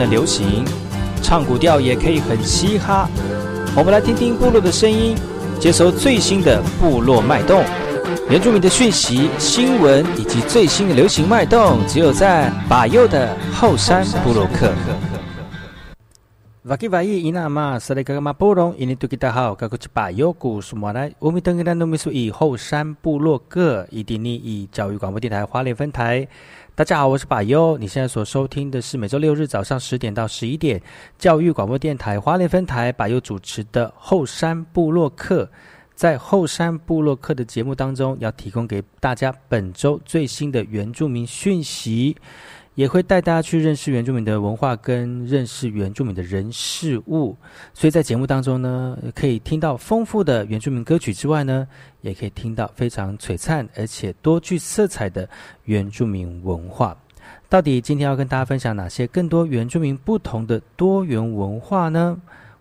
的流行？唱古调也可以很嘻哈。我们来听听部落的声音，接收最新的部落脉动、原住民的讯息、新闻以及最新的流行脉动，只有在把右的后山部落克。瓦基瓦伊伊纳玛斯雷格格马布隆伊尼图吉达好，格古吉巴右古苏马来乌米登格兰努米苏以后山部落克伊迪尼以教育广播电台花莲分台。大家好，我是把优。你现在所收听的是每周六日早上十点到十一点，教育广播电台花莲分台把优主持的后山部落客。在后山部落客的节目当中，要提供给大家本周最新的原住民讯息。也会带大家去认识原住民的文化，跟认识原住民的人事物。所以在节目当中呢，可以听到丰富的原住民歌曲之外呢，也可以听到非常璀璨而且多具色彩的原住民文化。到底今天要跟大家分享哪些更多原住民不同的多元文化呢？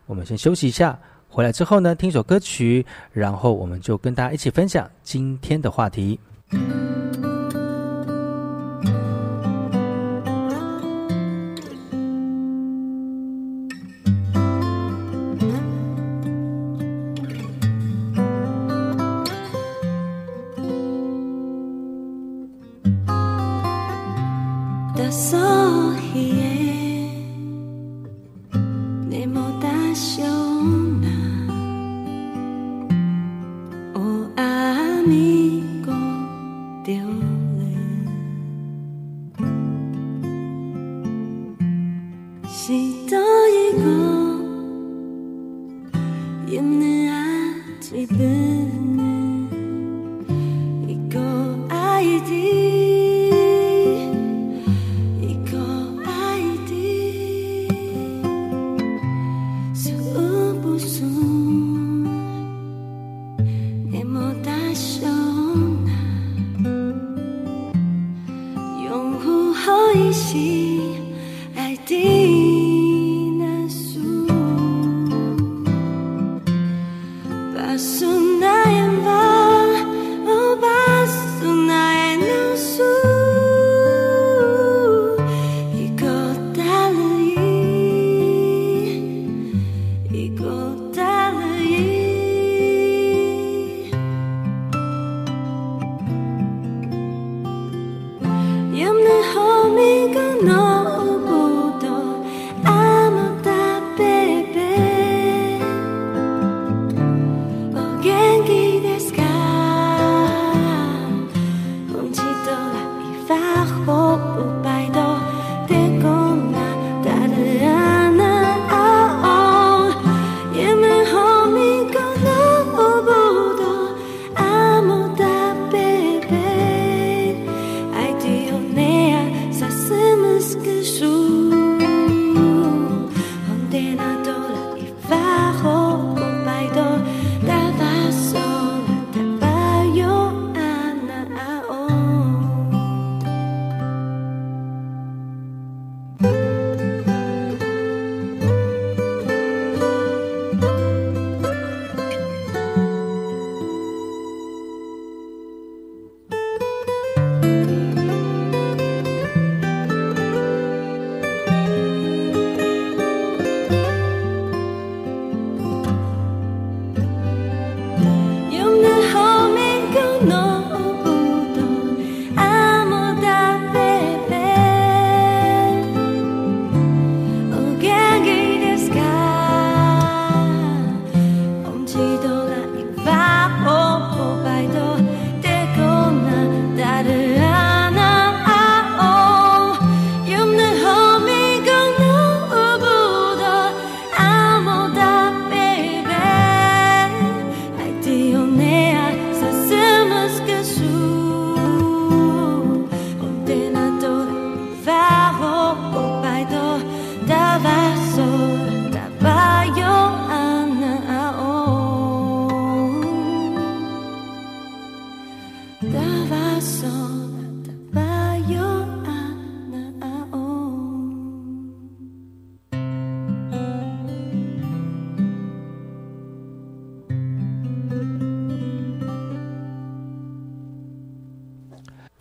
我们先休息一下，回来之后呢，听首歌曲，然后我们就跟大家一起分享今天的话题。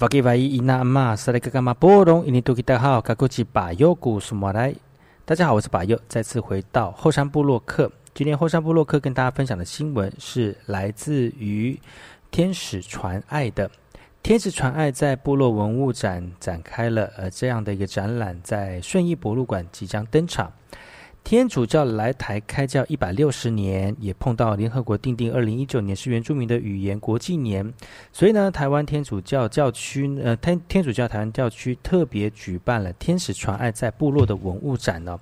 瓦吉瓦伊伊那玛萨雷格伽马波隆伊尼多吉大号卡古吉巴尤古苏马来，大家好，我是巴尤，再次回到后山部落客。今天后山部落客跟大家分享的新闻是来自于天使传爱的。天使传爱在部落文物展展开了呃这样的一个展览，在顺义博物馆即将登场。天主教来台开教一百六十年，也碰到联合国定定二零一九年是原住民的语言国际年，所以呢，台湾天主教教区呃天天主教台湾教区特别举办了天使传爱在部落的文物展呢，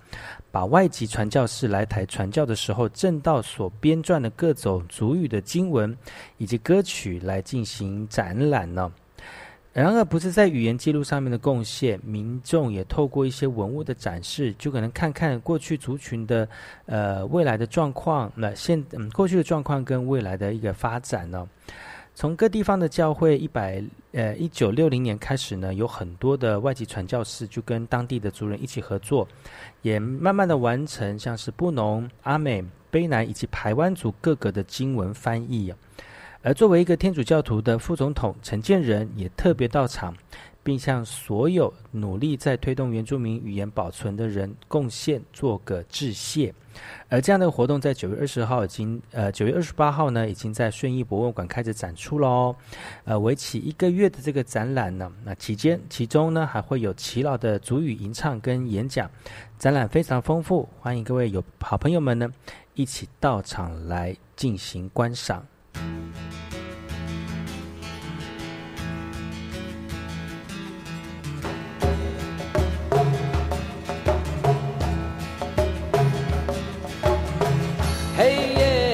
把外籍传教士来台传教的时候，正道所编撰的各种族语的经文以及歌曲来进行展览呢。然而，不是在语言记录上面的贡献，民众也透过一些文物的展示，就可能看看过去族群的呃未来的状况。那现嗯过去的状况跟未来的一个发展呢？从各地方的教会一百呃一九六零年开始呢，有很多的外籍传教士就跟当地的族人一起合作，也慢慢的完成像是布农、阿美、卑南以及排湾族各个的经文翻译。而作为一个天主教徒的副总统陈建仁也特别到场，并向所有努力在推动原住民语言保存的人贡献做个致谢。而这样的活动在九月二十号已经，呃，九月二十八号呢，已经在顺义博物馆开始展出了哦。呃，为期一个月的这个展览呢，那期间其中呢还会有齐老的主语吟唱跟演讲，展览非常丰富，欢迎各位有好朋友们呢一起到场来进行观赏。你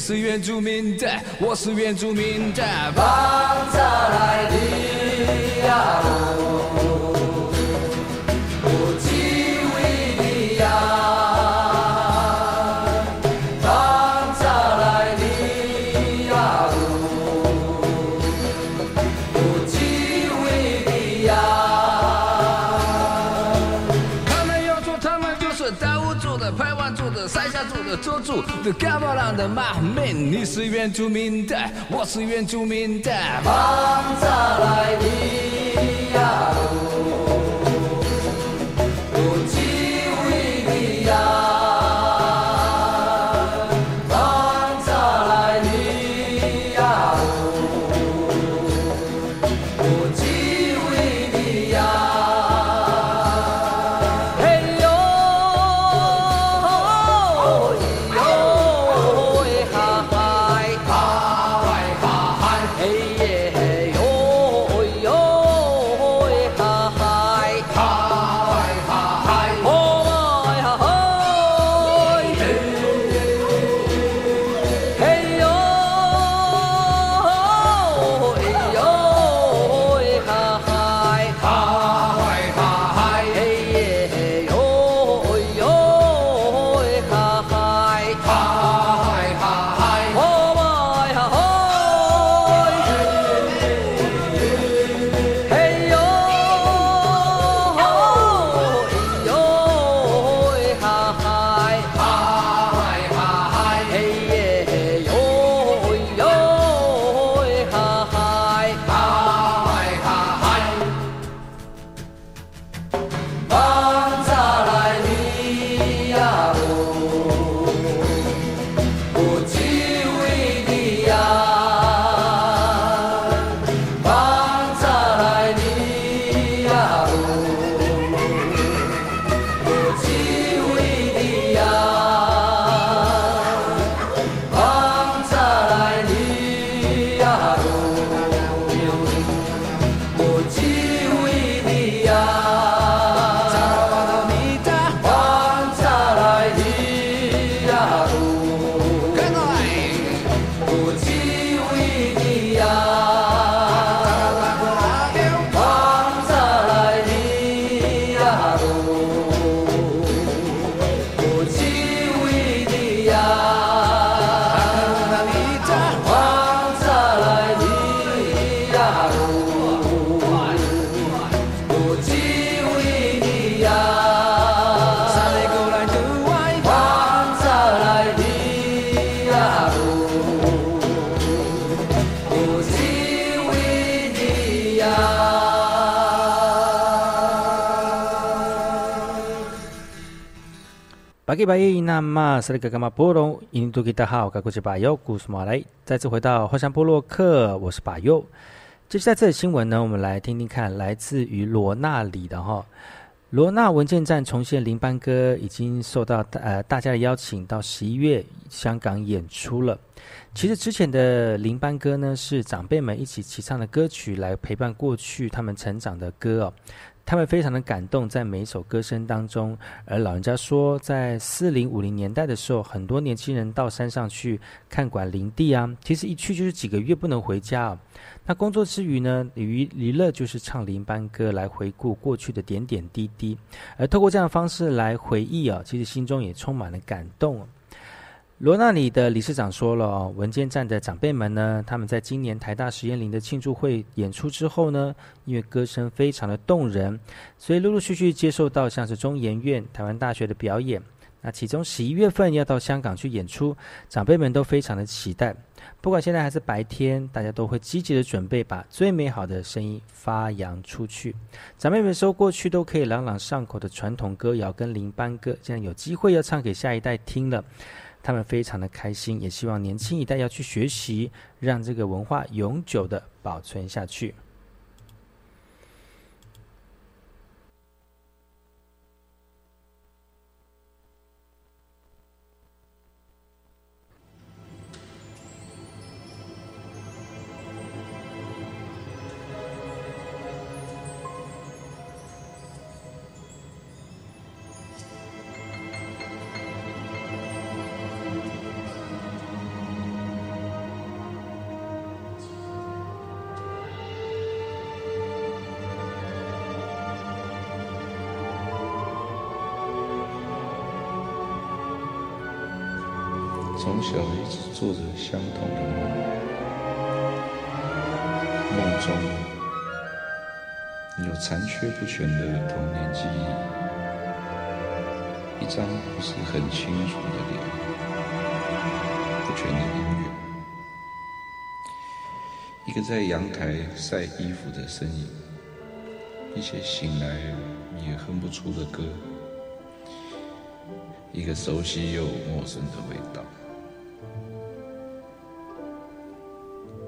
我是原住民的，我是原住民的，放下来的呀。的嘎巴朗的马民，你是原住民的，我是原住民的，放下来的巴吉巴耶那玛斯里格伽马波隆，印度吉达好，该国是巴尤，古斯马来，再次回到花山波洛克，我是巴尤。接下来这新闻呢，我们来听听看，来自于罗纳里的哈。罗纳文件站重现林班歌，已经受到呃大家的邀请，到十一月香港演出了。其实之前的林班歌呢，是长辈们一起齐唱的歌曲，来陪伴过去他们成长的歌哦。他们非常的感动，在每一首歌声当中。而老人家说，在四零五零年代的时候，很多年轻人到山上去看管林地啊，其实一去就是几个月不能回家啊。那工作之余呢，娱娱乐就是唱林班歌来回顾过去的点点滴滴，而透过这样的方式来回忆啊，其实心中也充满了感动。罗纳里的理事长说了哦，文件站的长辈们呢，他们在今年台大实验林的庆祝会演出之后呢，因为歌声非常的动人，所以陆陆续续接受到像是中研院、台湾大学的表演。那其中十一月份要到香港去演出，长辈们都非常的期待。不管现在还是白天，大家都会积极的准备，把最美好的声音发扬出去。长辈们说，过去都可以朗朗上口的传统歌谣跟林班歌，现在有机会要唱给下一代听了。他们非常的开心，也希望年轻一代要去学习，让这个文化永久的保存下去。台晒衣服的身影，一些醒来也哼不出的歌，一个熟悉又陌生的味道。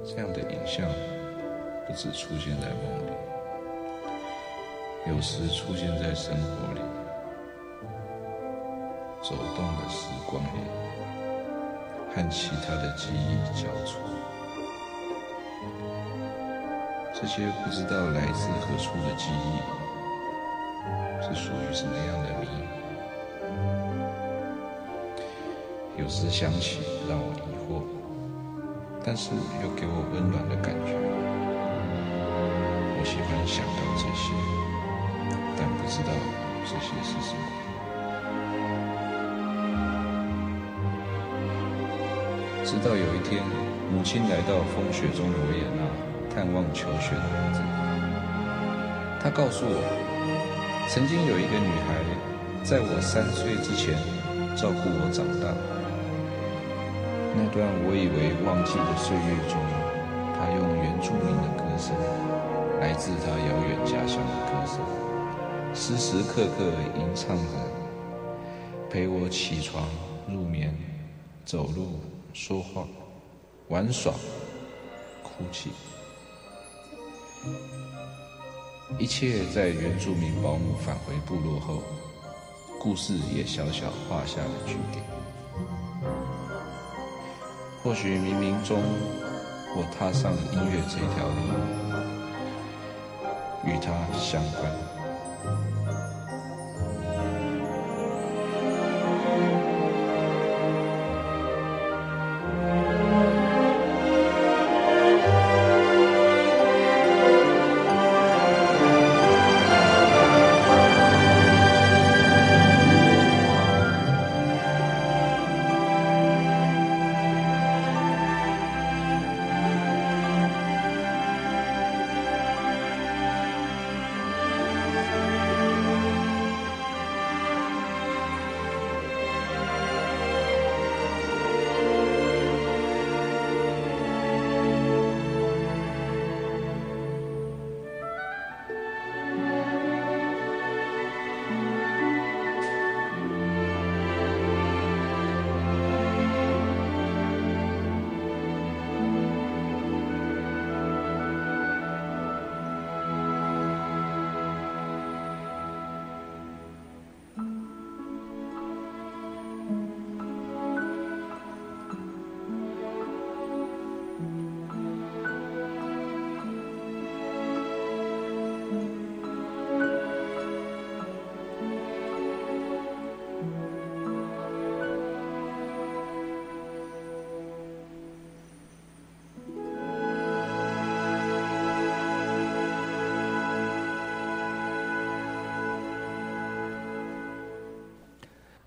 这样的影像不止出现在梦里，有时出现在生活里，走动的时光里，和其他的记忆交错。这些不知道来自何处的记忆，是属于什么样的谜？有时想起，让我疑惑。但是又给我温暖的感觉。我喜欢想到这些，但不知道这些是什么。直到有一天，母亲来到风雪中的维也纳探望求学的儿子，他告诉我，曾经有一个女孩，在我三岁之前照顾我长大。那段我以为忘记的岁月中，他用原住民的歌声，来自他遥远家乡的歌声，时时刻刻吟唱着，陪我起床、入眠、走路、说话、玩耍、哭泣，一切在原住民保姆返回部落后，故事也小小画下了句点。或许冥冥中，我踏上音乐这条路，与他相关。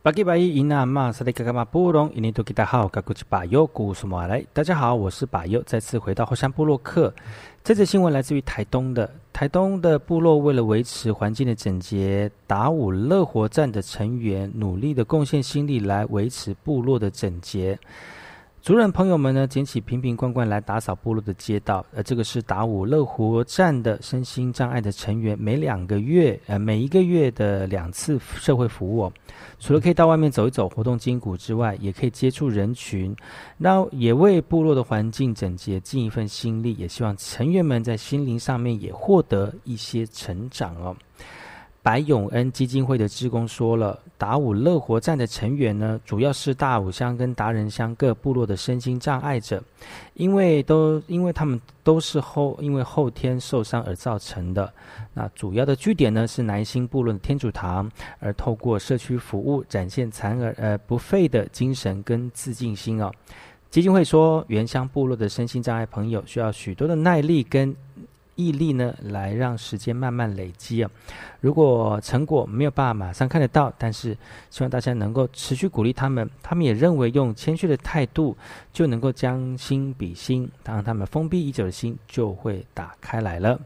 巴吉巴伊伊那玛萨利嘎嘎玛布隆伊尼多吉达好，嘎古吉巴尤古苏马来。大家好，我是巴尤，再次回到后山部落克。这则新闻来自于台东的台东的部落，为了维持环境的整洁，达武乐活站的成员努力的贡献心力来维持部落的整洁。族人朋友们呢，捡起瓶瓶罐罐来打扫部落的街道。呃这个是达武乐活站的身心障碍的成员，每两个月，呃，每一个月的两次社会服务。除了可以到外面走一走、活动筋骨之外，也可以接触人群，那也为部落的环境整洁尽一份心力。也希望成员们在心灵上面也获得一些成长哦。白永恩基金会的职工说了，达武乐活站的成员呢，主要是大武乡跟达人乡各部落的身心障碍者，因为都因为他们都是后因为后天受伤而造成的。那主要的据点呢是南兴部落的天主堂，而透过社区服务展现残而呃不废的精神跟自信心哦。基金会说，原乡部落的身心障碍朋友需要许多的耐力跟。毅力呢，来让时间慢慢累积啊。如果成果没有办法马上看得到，但是希望大家能够持续鼓励他们。他们也认为用谦虚的态度就能够将心比心，当他们封闭已久的心就会打开来了。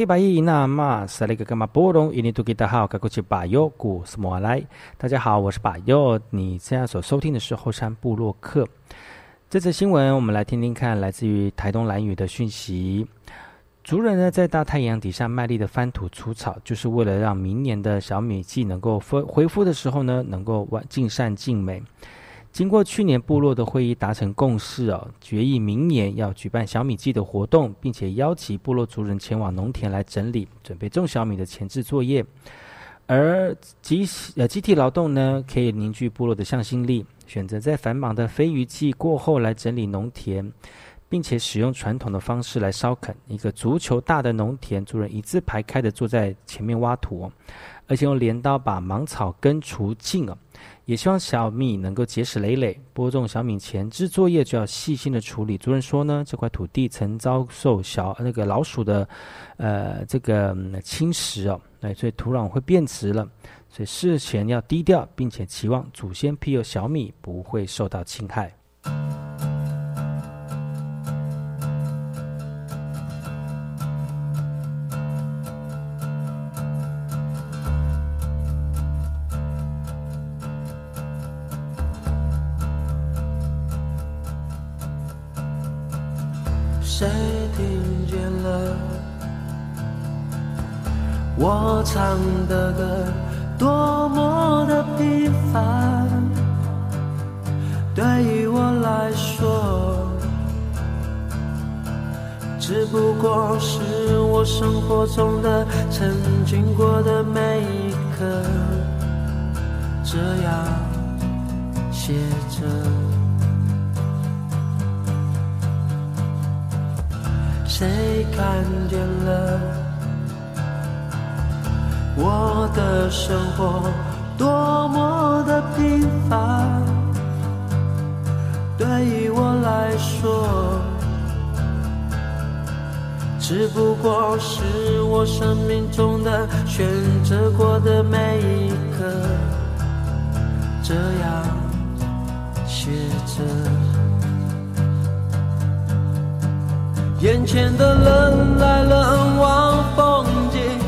巴基巴伊那玛塞雷格格玛波隆伊尼图吉达好，格古奇巴尤古斯莫来。大家好，我是巴尤。你现在所收听的是后山部落客。这则新闻，我们来听听看，来自于台东蓝屿的讯息。族人呢，在大太阳底下卖力的翻土除草，就是为了让明年的小米季能够恢恢复的时候呢，能够完尽善尽美。经过去年部落的会议达成共识哦，决议明年要举办小米季的活动，并且邀请部落族人前往农田来整理准备种小米的前置作业。而集呃集体劳动呢，可以凝聚部落的向心力，选择在繁忙的飞鱼季过后来整理农田，并且使用传统的方式来烧垦。一个足球大的农田，族人一字排开的坐在前面挖土，而且用镰刀把芒草根除尽哦。也希望小米能够结实累累。播种小米前置作业就要细心的处理。主任说呢，这块土地曾遭受小那个老鼠的，呃，这个侵蚀哦，哎，所以土壤会变质了。所以事前要低调，并且期望祖先庇佑小米不会受到侵害。我唱的歌？多么的平凡，对于我来说，只不过是我生活中的曾经过的每一刻，这样写着。谁看见了？我的生活多么的平凡，对于我来说，只不过是我生命中的选择过的每一刻，这样写着。眼前的人来人往，风景。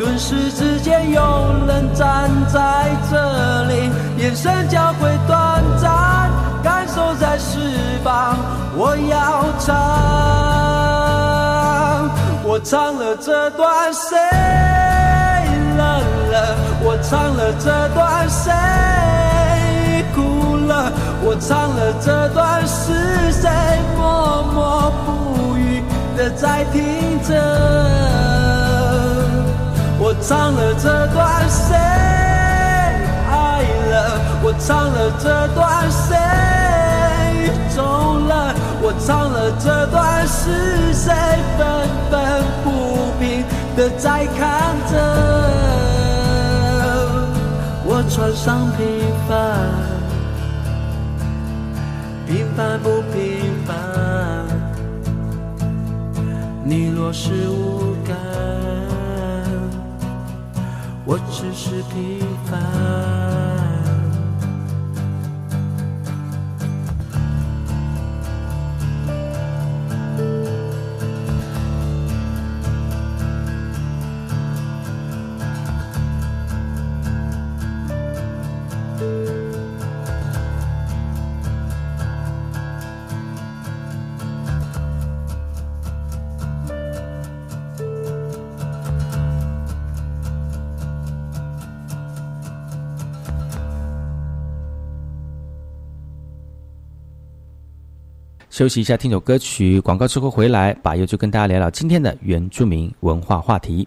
顿时之间，有人站在这里，眼神交汇短暂，感受在释放。我要唱，我唱了这段谁冷了？我唱了这段谁哭了？我唱了这段是谁默默不语的在听着？唱了这段谁爱了？我唱了这段谁走了？我唱了这段是谁愤愤不平的在看着？我穿上平凡，平凡不平凡？你若是无我只是平凡。休息一下，听首歌曲，广告之后回来，把又就跟大家聊聊今天的原住民文化话题。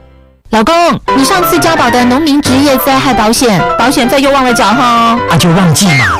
老公，你上次交保的农民职业灾害保险，保险费又忘了缴哈？那就忘记嘛，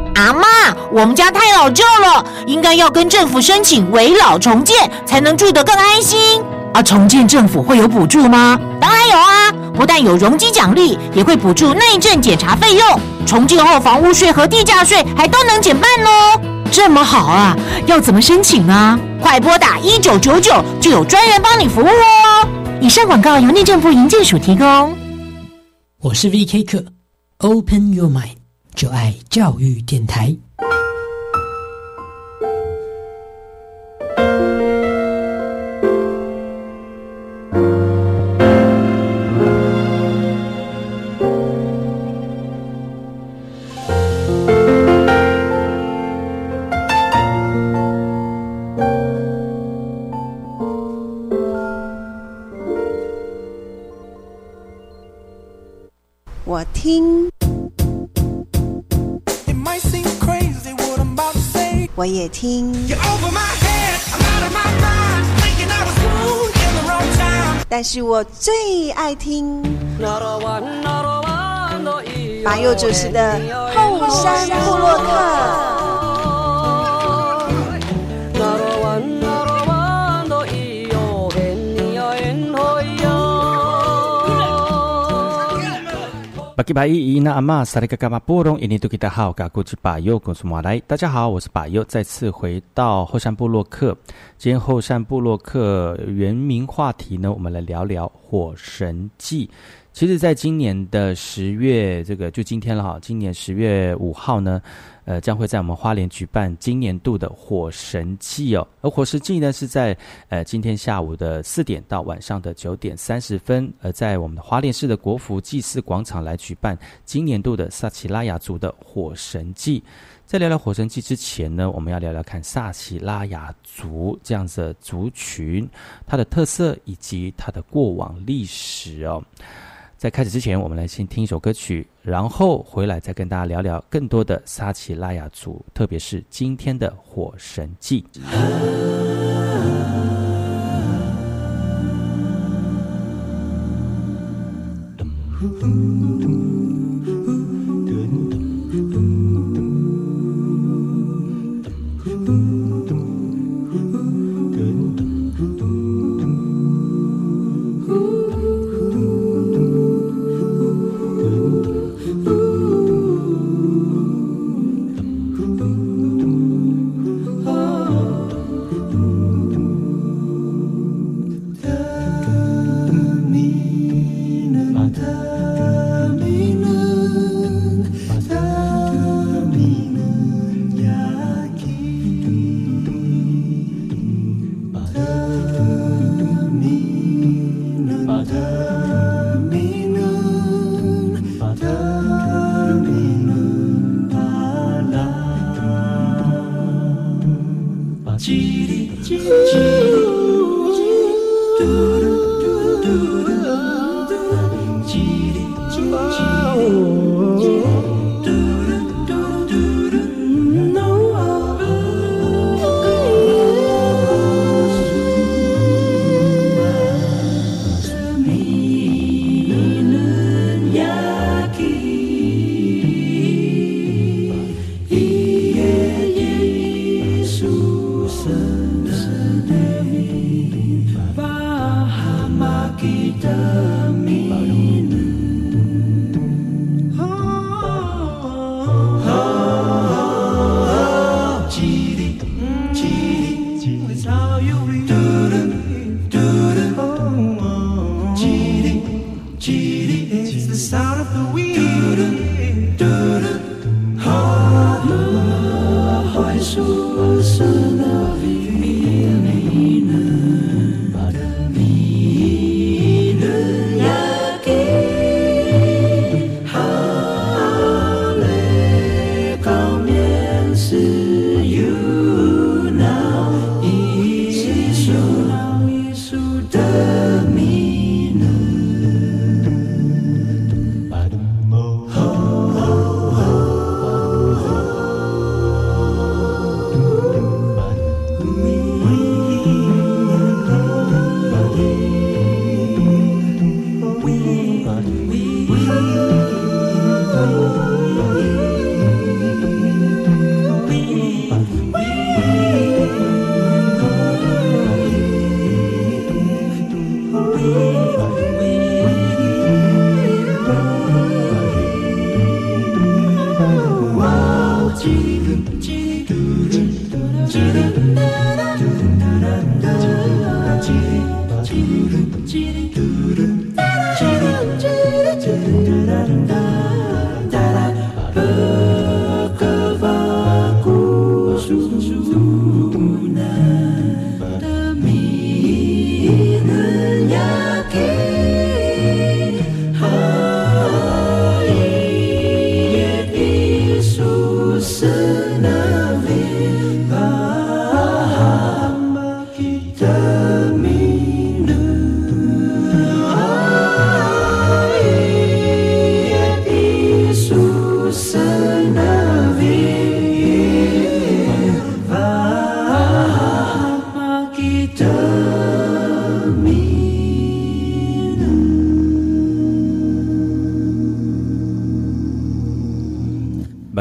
阿妈，我们家太老旧了，应该要跟政府申请围老重建，才能住得更安心。啊，重建政府会有补助吗？当然有啊，不但有容积奖励，也会补助内政检查费用。重建后房屋税和地价税还都能减半哦。这么好啊，要怎么申请啊？快拨打一九九九，就有专人帮你服务哦。以上广告由内政部营建署提供。我是 V.K. 客，Open Your Mind，就爱教育电台。我也听，但是我最爱听马佑主持的后山部落客。巴吉巴伊伊那阿玛萨利嘎嘎巴波隆伊尼杜吉达好嘎古吉巴尤古苏马来，大家好，我是巴尤，再次回到后山部落客。今天后山部落客原名话题呢，我们来聊聊火神祭。其实，在今年的十月，这个就今天了哈，今年十月五号呢。呃，将会在我们花莲举办今年度的火神祭哦。而火神祭呢，是在呃今天下午的四点到晚上的九点三十分，而在我们的花莲市的国服祭祀广场来举办今年度的萨奇拉雅族的火神祭。在聊聊火神祭之前呢，我们要聊聊看萨奇拉雅族这样子的族群，它的特色以及它的过往历史哦。在开始之前我们来先听一首歌曲然后回来再跟大家聊聊更多的撒奇拉雅族特别是今天的火神祭。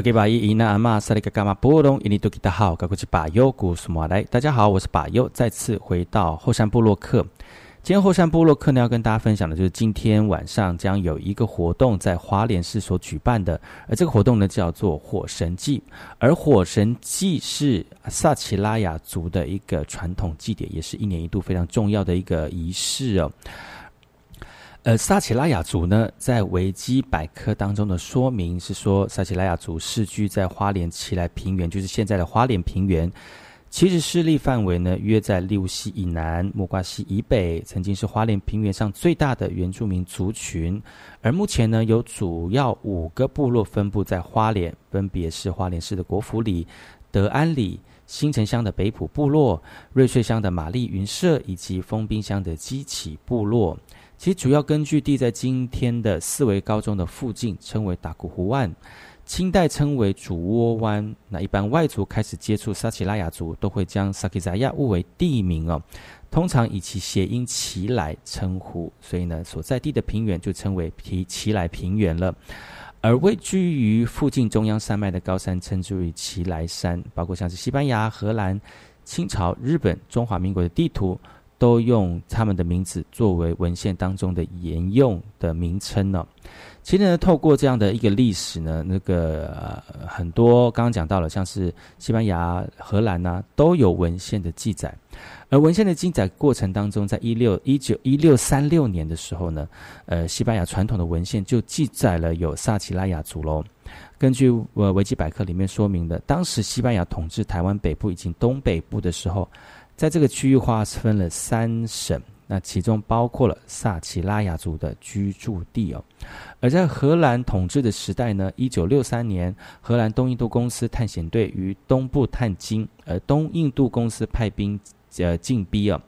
大家好，我是巴尤，再次回到后山部落克。今天后山部落克呢，要跟大家分享的就是今天晚上将有一个活动在华联市所举办的，而这个活动呢叫做火神祭，而火神祭是萨奇拉雅族的一个传统祭典，也是一年一度非常重要的一个仪式哦。呃，撒奇拉雅族呢，在维基百科当中的说明是说，撒奇拉雅族世居在花莲奇来平原，就是现在的花莲平原。其实势力范围呢，约在利乌溪以南、木瓜溪以北，曾经是花莲平原上最大的原住民族群。而目前呢，有主要五个部落分布在花莲，分别是花莲市的国府里、德安里、新城乡的北埔部落、瑞穗乡的玛丽云社以及丰滨乡的基起部落。其主要根据地在今天的四维高中的附近，称为打鼓湖湾，清代称为主窝湾。那一般外族开始接触撒奇拉雅族，都会将撒奇扎亚误为地名哦，通常以其谐音“奇来”称呼，所以呢，所在地的平原就称为皮奇来平原了。而位居于附近中央山脉的高山，称之为奇来山，包括像是西班牙、荷兰、清朝、日本、中华民国的地图。都用他们的名字作为文献当中的沿用的名称呢。其实呢，透过这样的一个历史呢，那个很多刚刚讲到了，像是西班牙、荷兰呐，都有文献的记载。而文献的记载过程当中，在一六一九一六三六年的时候呢，呃，西班牙传统的文献就记载了有萨奇拉雅族喽。根据呃维基百科里面说明的，当时西班牙统治台湾北部以及东北部的时候。在这个区域划分了三省，那其中包括了萨奇拉雅族的居住地哦。而在荷兰统治的时代呢，一九六三年，荷兰东印度公司探险队于东部探金，而东印度公司派兵呃进逼啊。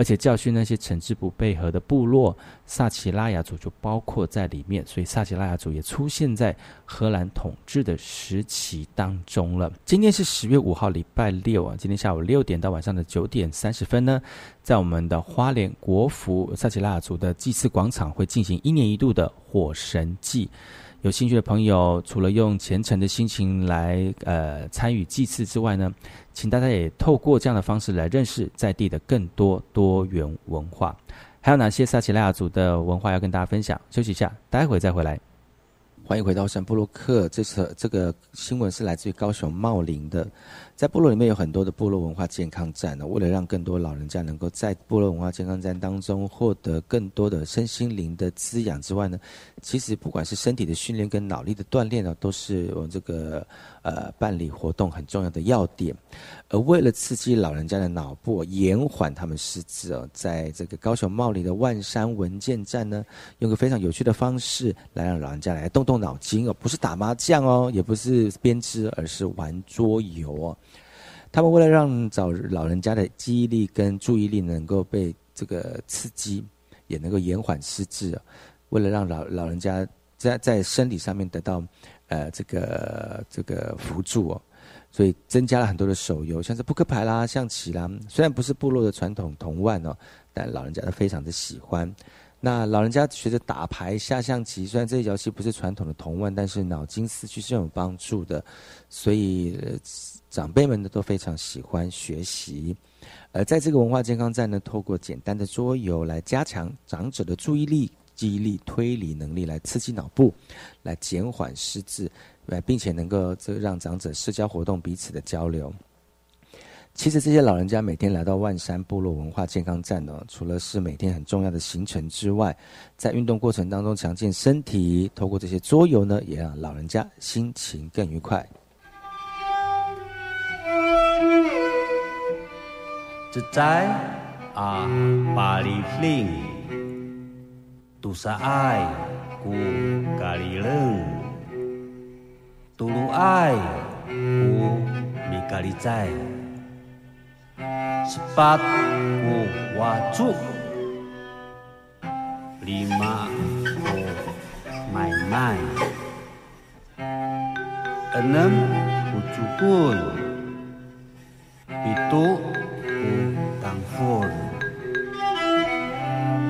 而且教训那些惩治不配合的部落，萨奇拉雅族就包括在里面，所以萨奇拉雅族也出现在荷兰统治的时期当中了。今天是十月五号，礼拜六啊，今天下午六点到晚上的九点三十分呢，在我们的花莲国服萨奇拉雅族的祭祀广场会进行一年一度的火神祭。有兴趣的朋友，除了用虔诚的心情来呃参与祭祀之外呢，请大家也透过这样的方式来认识在地的更多多元文化。还有哪些撒奇拉雅族的文化要跟大家分享？休息一下，待会再回来。欢迎回到神布洛克，这次这个新闻是来自于高雄茂林的。在部落里面有很多的部落文化健康站呢，为了让更多老人家能够在部落文化健康站当中获得更多的身心灵的滋养之外呢，其实不管是身体的训练跟脑力的锻炼呢，都是我这个呃办理活动很重要的要点。而为了刺激老人家的脑部，延缓他们失智哦，在这个高雄茂林的万山文件站呢，用个非常有趣的方式来让老人家来动动脑筋哦，不是打麻将哦，也不是编织，而是玩桌游哦。他们为了让找老人家的记忆力跟注意力能够被这个刺激，也能够延缓失智，为了让老老人家在在生理上面得到呃这个这个辅助哦，所以增加了很多的手游，像是扑克牌啦、象棋啦。虽然不是部落的传统童玩哦，但老人家都非常的喜欢。那老人家学着打牌、下象棋，虽然这些游戏不是传统的童玩，但是脑筋思绪是有帮助的，所以。长辈们呢都非常喜欢学习，而在这个文化健康站呢，透过简单的桌游来加强长者的注意力、记忆力、推理能力，来刺激脑部，来减缓失智，来并且能够这让长者社交活动彼此的交流。其实这些老人家每天来到万山部落文化健康站呢，除了是每天很重要的行程之外，在运动过程当中强健身体，透过这些桌游呢，也让老人家心情更愉快。Cecai a palifling Tusa ai ku kalileng Tulu ai ku mikalicai. Sepat ku wacuk. Lima ku main-main. Enam ku cukun Itu Tangfur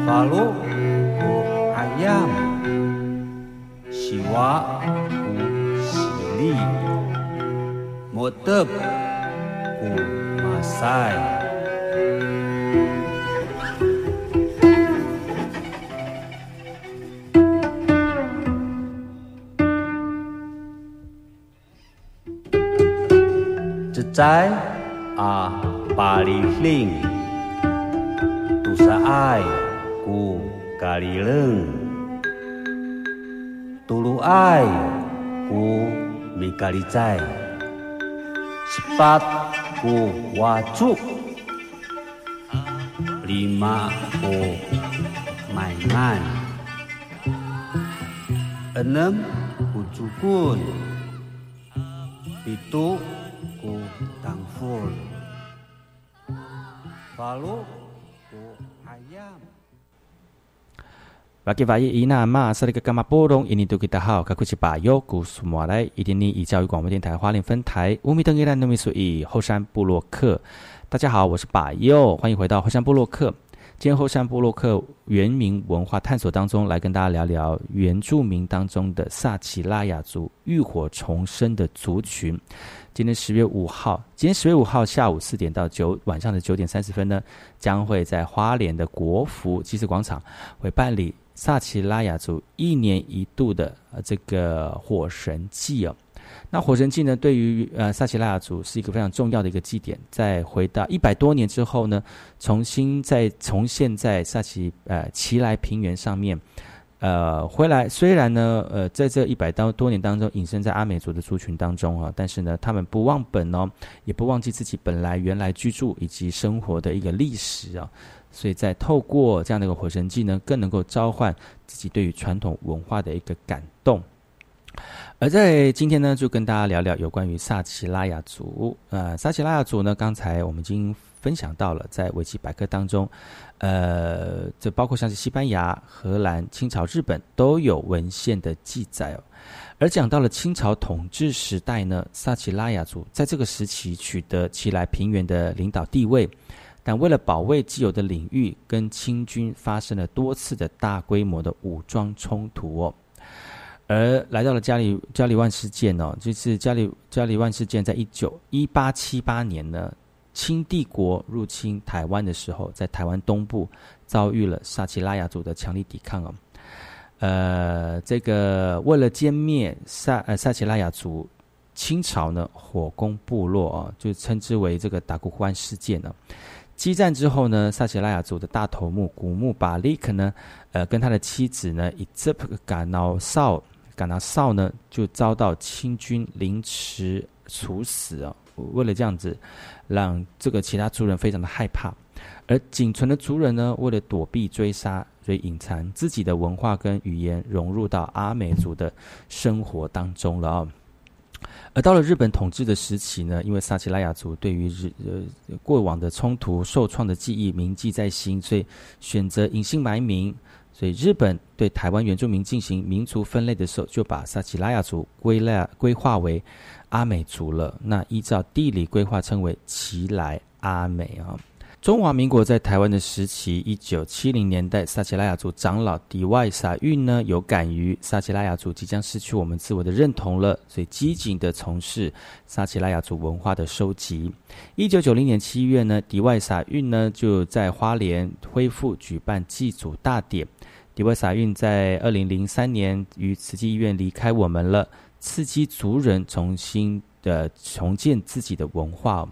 Lalu ku ayam Siwa ku sili Motep ku masai Cecai a palihling tusaai ku kalileng tuluai ku mikalicai sepat ku wacuk. Lima ku mainan enam ku cukun pitu ku tangful. Lalu Bagi bayi ina ma serika kama borong ini tu kita hao kaku ci bayo kusumuala itini 以教育广播电台花莲分台乌米登伊兰努米苏以后山部落客。大家好，我是巴佑，欢迎回到后山布洛克。今天后山布洛克原民文化探索当中，来跟大家聊聊原住民当中的萨奇拉雅族浴火重生的族群。今天十月五号，今天十月五号下午四点到九晚上的九点三十分呢，将会在花莲的国服祭祀广场会办理萨奇拉雅族一年一度的呃这个火神祭哦。那火神祭呢，对于呃萨奇拉雅族是一个非常重要的一个祭典。在回到一百多年之后呢，重新再重现在萨奇呃奇莱平原上面。呃，回来虽然呢，呃，在这一百当多年当中，隐身在阿美族的族群当中啊，但是呢，他们不忘本哦，也不忘记自己本来原来居住以及生活的一个历史啊，所以在透过这样的一个火神祭呢，更能够召唤自己对于传统文化的一个感动。而在今天呢，就跟大家聊聊有关于萨奇拉雅族。呃，萨奇拉雅族呢，刚才我们已经分享到了，在维基百科当中，呃，这包括像是西班牙、荷兰、清朝、日本都有文献的记载哦。而讲到了清朝统治时代呢，萨奇拉雅族在这个时期取得其来平原的领导地位，为了保卫既有的领域，跟清军发生了多次的大规模的武装冲突哦。而来到了加里加里万事件哦，就是加里加里万事件，在一九一八七八年呢，清帝国入侵台湾的时候，在台湾东部遭遇了萨奇拉雅族的强力抵抗哦。呃，这个为了歼灭萨呃萨奇拉雅族，清朝呢火攻部落啊，就称之为这个达古湾事件呢。激战之后呢，萨奇拉雅族的大头目古木巴利克呢，呃，跟他的妻子呢以这个赶到少。赶到少呢，就遭到清军凌迟处死啊！为了这样子，让这个其他族人非常的害怕，而仅存的族人呢，为了躲避追杀，所以隐藏自己的文化跟语言，融入到阿美族的生活当中了啊！而到了日本统治的时期呢，因为萨奇拉雅族对于日呃过往的冲突受创的记忆铭记在心，所以选择隐姓埋名。所以日本对台湾原住民进行民族分类的时候，就把萨奇拉雅族归类规划为阿美族了。那依照地理规划称为奇莱阿美啊。中华民国在台湾的时期，一九七零年代，萨奇拉雅族长老迪外撒运呢，有感于萨奇拉雅族即将失去我们自我的认同了，所以积极的从事萨奇拉雅族文化的收集。一九九零年七月呢，迪外撒运呢就在花莲恢复举办祭祖大典。迪外撒运在二零零三年于慈济医院离开我们了，刺激族人重新的重建自己的文化。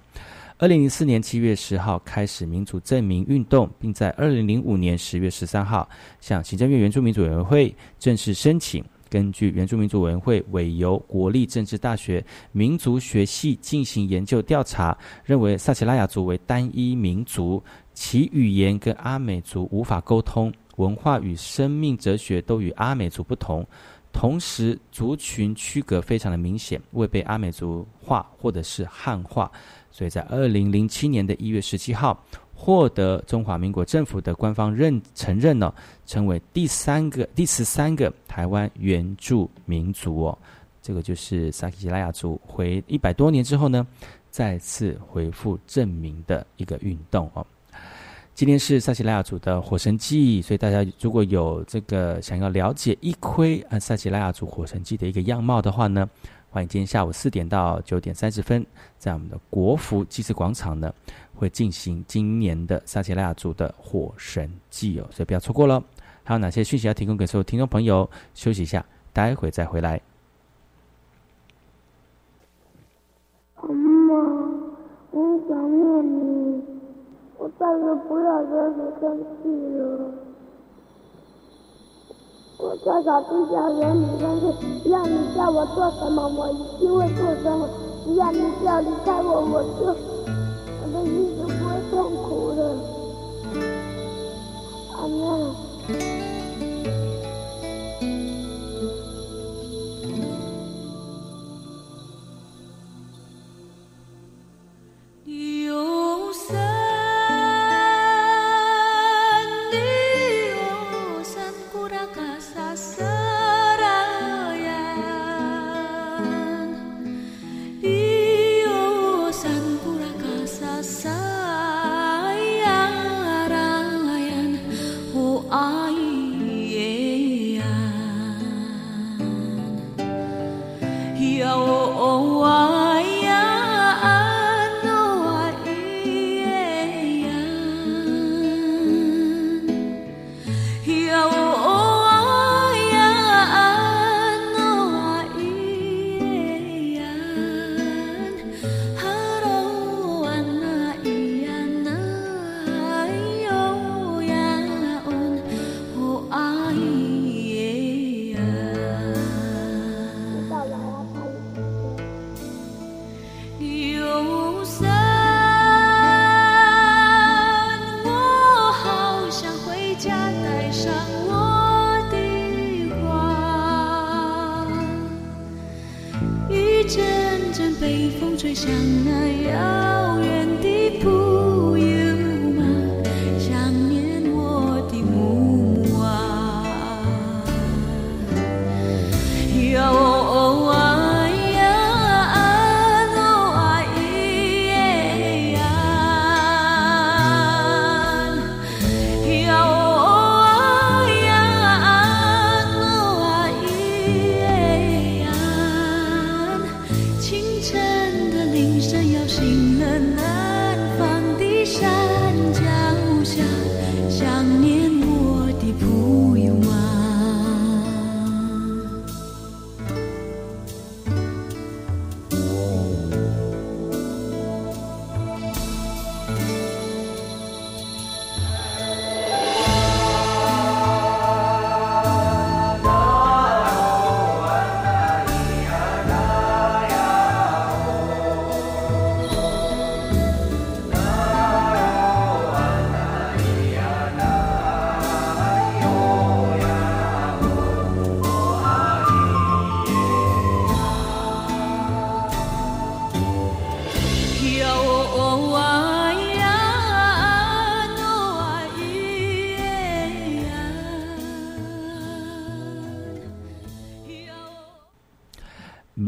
二零零四年七月十号开始民主证明运动，并在二零零五年十月十三号向行政院原住民主委员会正式申请，根据原住民族委员会委由国立政治大学民族学系进行研究调查，认为萨奇拉雅族为单一民族，其语言跟阿美族无法沟通。文化与生命哲学都与阿美族不同，同时族群区隔非常的明显，未被阿美族化或者是汉化，所以在二零零七年的一月十七号，获得中华民国政府的官方认承认呢，成为第三个、第十三个台湾原住民族哦。这个就是萨奇拉雅族回一百多年之后呢，再次回复证明的一个运动哦。今天是萨奇拉雅族的火神祭，所以大家如果有这个想要了解一窥啊萨奇拉雅族火神祭的一个样貌的话呢，欢迎今天下午四点到九点三十分，在我们的国服祭祀广场呢，会进行今年的萨奇拉雅族的火神祭哦，所以不要错过了。还有哪些讯息要提供给所有听众朋友？休息一下，待会再回来。妈妈，我想念你。我再也不要惹你生气了。我在找地下惹你生气，只要你叫我做什么，我一定会做什么。只要你不要离开我，我就我的日子不会痛苦的。阿妹。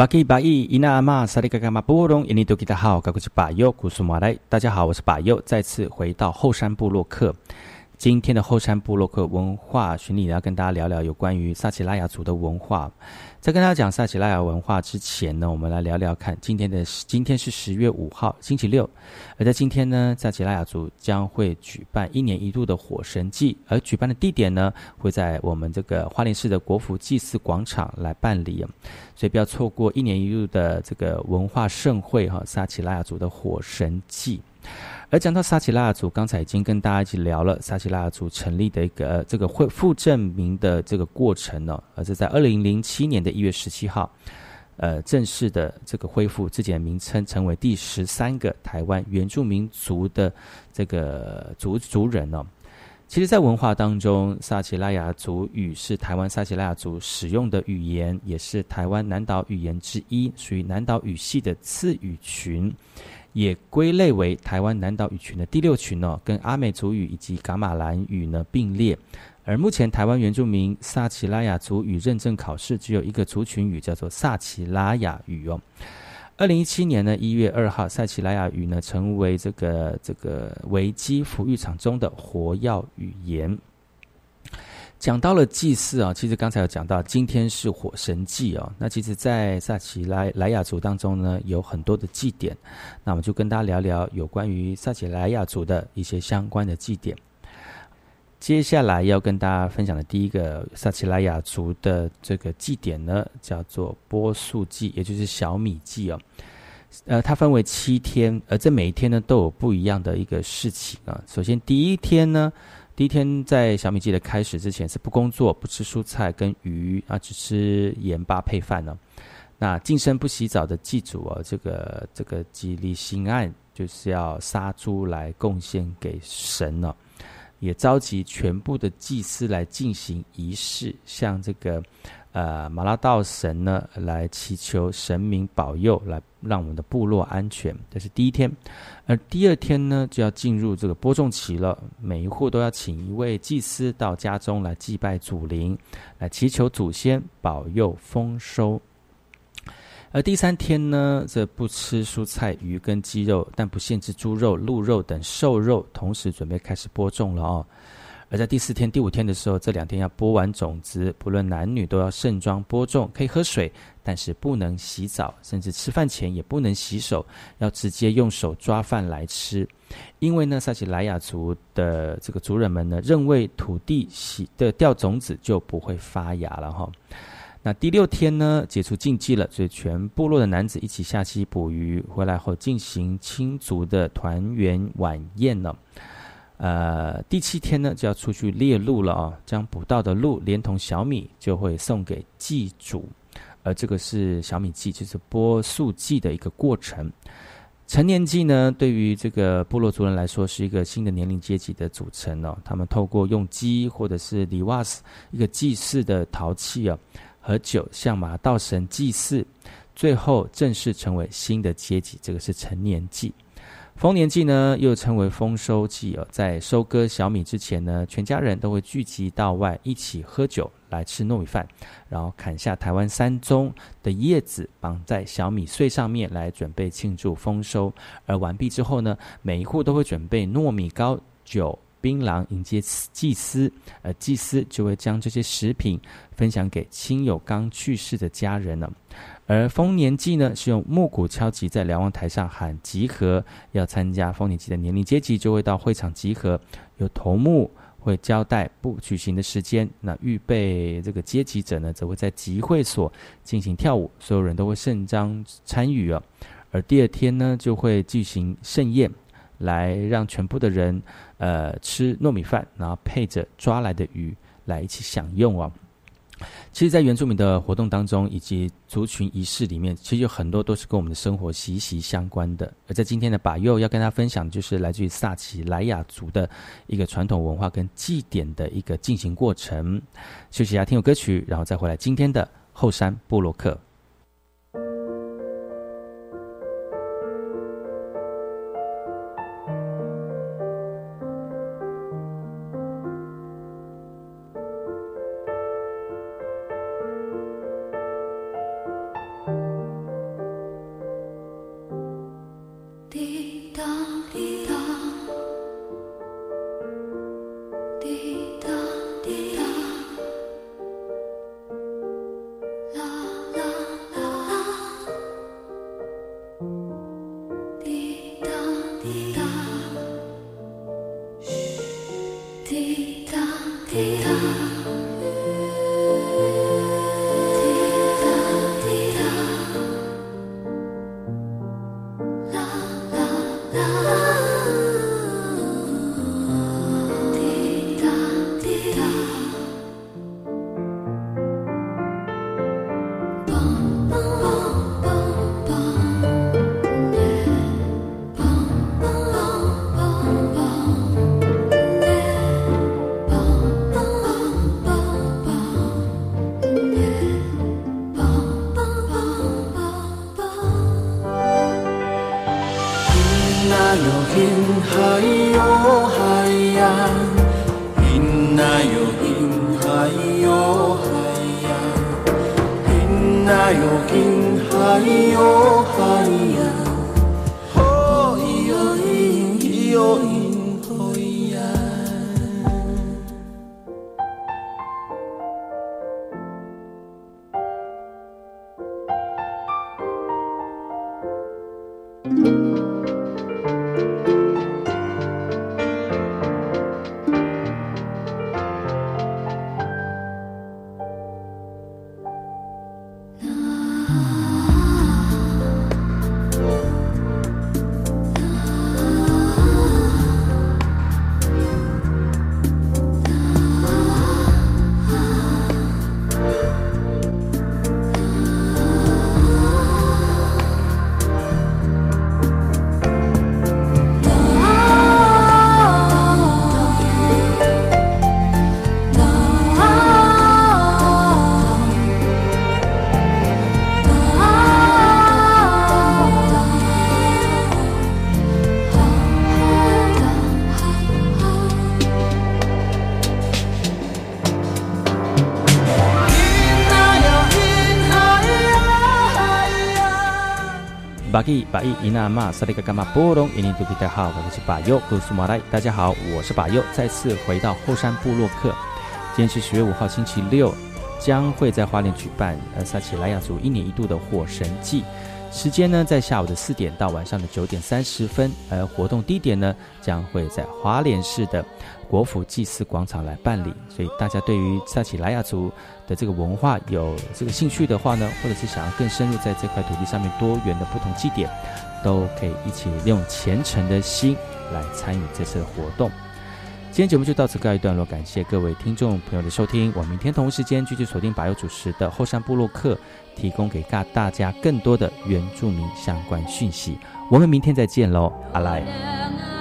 巴基巴伊伊纳阿玛萨利嘎嘎马波隆印尼多吉达好，嘎古是巴尤古苏马来。大家好，我是巴尤，再次回到后山部落客。今天的后山部落客文化巡礼要跟大家聊聊有关于萨奇拉雅族的文化。在跟大家讲萨奇拉雅文化之前呢，我们来聊聊看今天的今天是十月五号星期六，而在今天呢，萨奇拉雅族将会举办一年一度的火神祭，而举办的地点呢会在我们这个花莲市的国府祭祀广场来办理，所以不要错过一年一度的这个文化盛会哈，萨奇拉雅族的火神祭。而讲到撒奇拉雅族，刚才已经跟大家一起聊了撒奇拉雅族成立的一个、呃、这个会复证明的这个过程呢、而是在二零零七年的一月十七号，呃，正式的这个恢复自己的名称，成为第十三个台湾原住民族的这个族族人哦。其实，在文化当中，撒奇拉雅族语是台湾撒奇拉雅族使用的语言，也是台湾南岛语言之一，属于南岛语系的次语群。也归类为台湾南岛语群的第六群哦，跟阿美族语以及噶玛兰语呢并列。而目前台湾原住民萨奇拉雅族语认证考试只有一个族群语，叫做萨奇拉雅语哦。二零一七年呢一月二号，萨奇拉雅语呢成为这个这个维基福育场中的活跃语言。讲到了祭祀啊，其实刚才有讲到，今天是火神祭哦。那其实，在萨奇莱莱雅族当中呢，有很多的祭典。那我们就跟大家聊聊有关于萨奇莱雅族的一些相关的祭典。接下来要跟大家分享的第一个萨奇莱雅族的这个祭典呢，叫做波素祭，也就是小米祭哦。呃，它分为七天，而这每一天呢都有不一样的一个事情啊。首先第一天呢。第一天在小米祭的开始之前是不工作、不吃蔬菜跟鱼啊，只吃盐巴配饭呢。那净身不洗澡的祭祖哦，这个这个吉利新案就是要杀猪来贡献给神呢、也召集全部的祭司来进行仪式，向这个呃马拉道神呢来祈求神明保佑，来让我们的部落安全。这是第一天。而第二天呢，就要进入这个播种期了。每一户都要请一位祭司到家中来祭拜祖灵，来祈求祖先保佑丰收。而第三天呢，则不吃蔬菜、鱼跟鸡肉，但不限制猪肉、鹿肉等瘦肉，同时准备开始播种了哦。而在第四天、第五天的时候，这两天要播完种子，不论男女都要盛装播种，可以喝水，但是不能洗澡，甚至吃饭前也不能洗手，要直接用手抓饭来吃。因为呢，萨奇莱雅族的这个族人们呢，认为土地洗的掉种子就不会发芽了哈。那第六天呢，解除禁忌了，所以全部落的男子一起下溪捕鱼，回来后进行亲族的团圆晚宴呢。呃，第七天呢就要出去猎鹿了啊，将捕到的鹿连同小米就会送给祭主，而这个是小米祭，就是播素祭的一个过程。成年祭呢，对于这个部落族人来说是一个新的年龄阶级的组成哦。他们透过用鸡或者是里瓦斯一个祭祀的陶器啊和酒向马道神祭祀，最后正式成为新的阶级，这个是成年祭。丰年祭呢，又称为丰收祭哦，在收割小米之前呢，全家人都会聚集到外一起喝酒，来吃糯米饭，然后砍下台湾三棕的叶子，绑在小米穗上面，来准备庆祝丰收。而完毕之后呢，每一户都会准备糯米糕、酒、槟榔迎接祭司，而祭司就会将这些食品分享给亲友刚去世的家人了。而丰年祭呢，是用木鼓敲击在瞭望台上喊集合，要参加丰年祭的年龄阶级就会到会场集合，有头目会交代不举行的时间。那预备这个阶级者呢，则会在集会所进行跳舞，所有人都会盛装参与啊。而第二天呢，就会进行盛宴，来让全部的人呃吃糯米饭，然后配着抓来的鱼来一起享用哦。其实，在原住民的活动当中，以及族群仪式里面，其实有很多都是跟我们的生活息息相关的。而在今天的把右要跟大家分享，就是来自于萨奇莱雅族的一个传统文化跟祭典的一个进行过程。休息一下，听首歌曲，然后再回来今天的后山布洛克。伊伊纳玛萨利嘎嘎玛波隆伊尼杜比大好，我是巴佑古苏马来。大家好，我是巴佑，再次回到后山部落客。今天是十月五号星期六，将会在花莲举办呃萨奇莱雅族一年一度的火神祭。时间呢在下午的四点到晚上的九点三十分，而活动地点呢将会在花莲市的国府祭祀广场来办理。所以大家对于萨奇莱雅族的这个文化有这个兴趣的话呢，或者是想要更深入在这块土地上面多元的不同祭典，都可以一起用虔诚的心来参与这次的活动。今天节目就到此告一段落，感谢各位听众朋友的收听。我明天同一时间继续锁定百优主持的后山部落客，提供给大大家更多的原住民相关讯息。我们明天再见喽，阿来。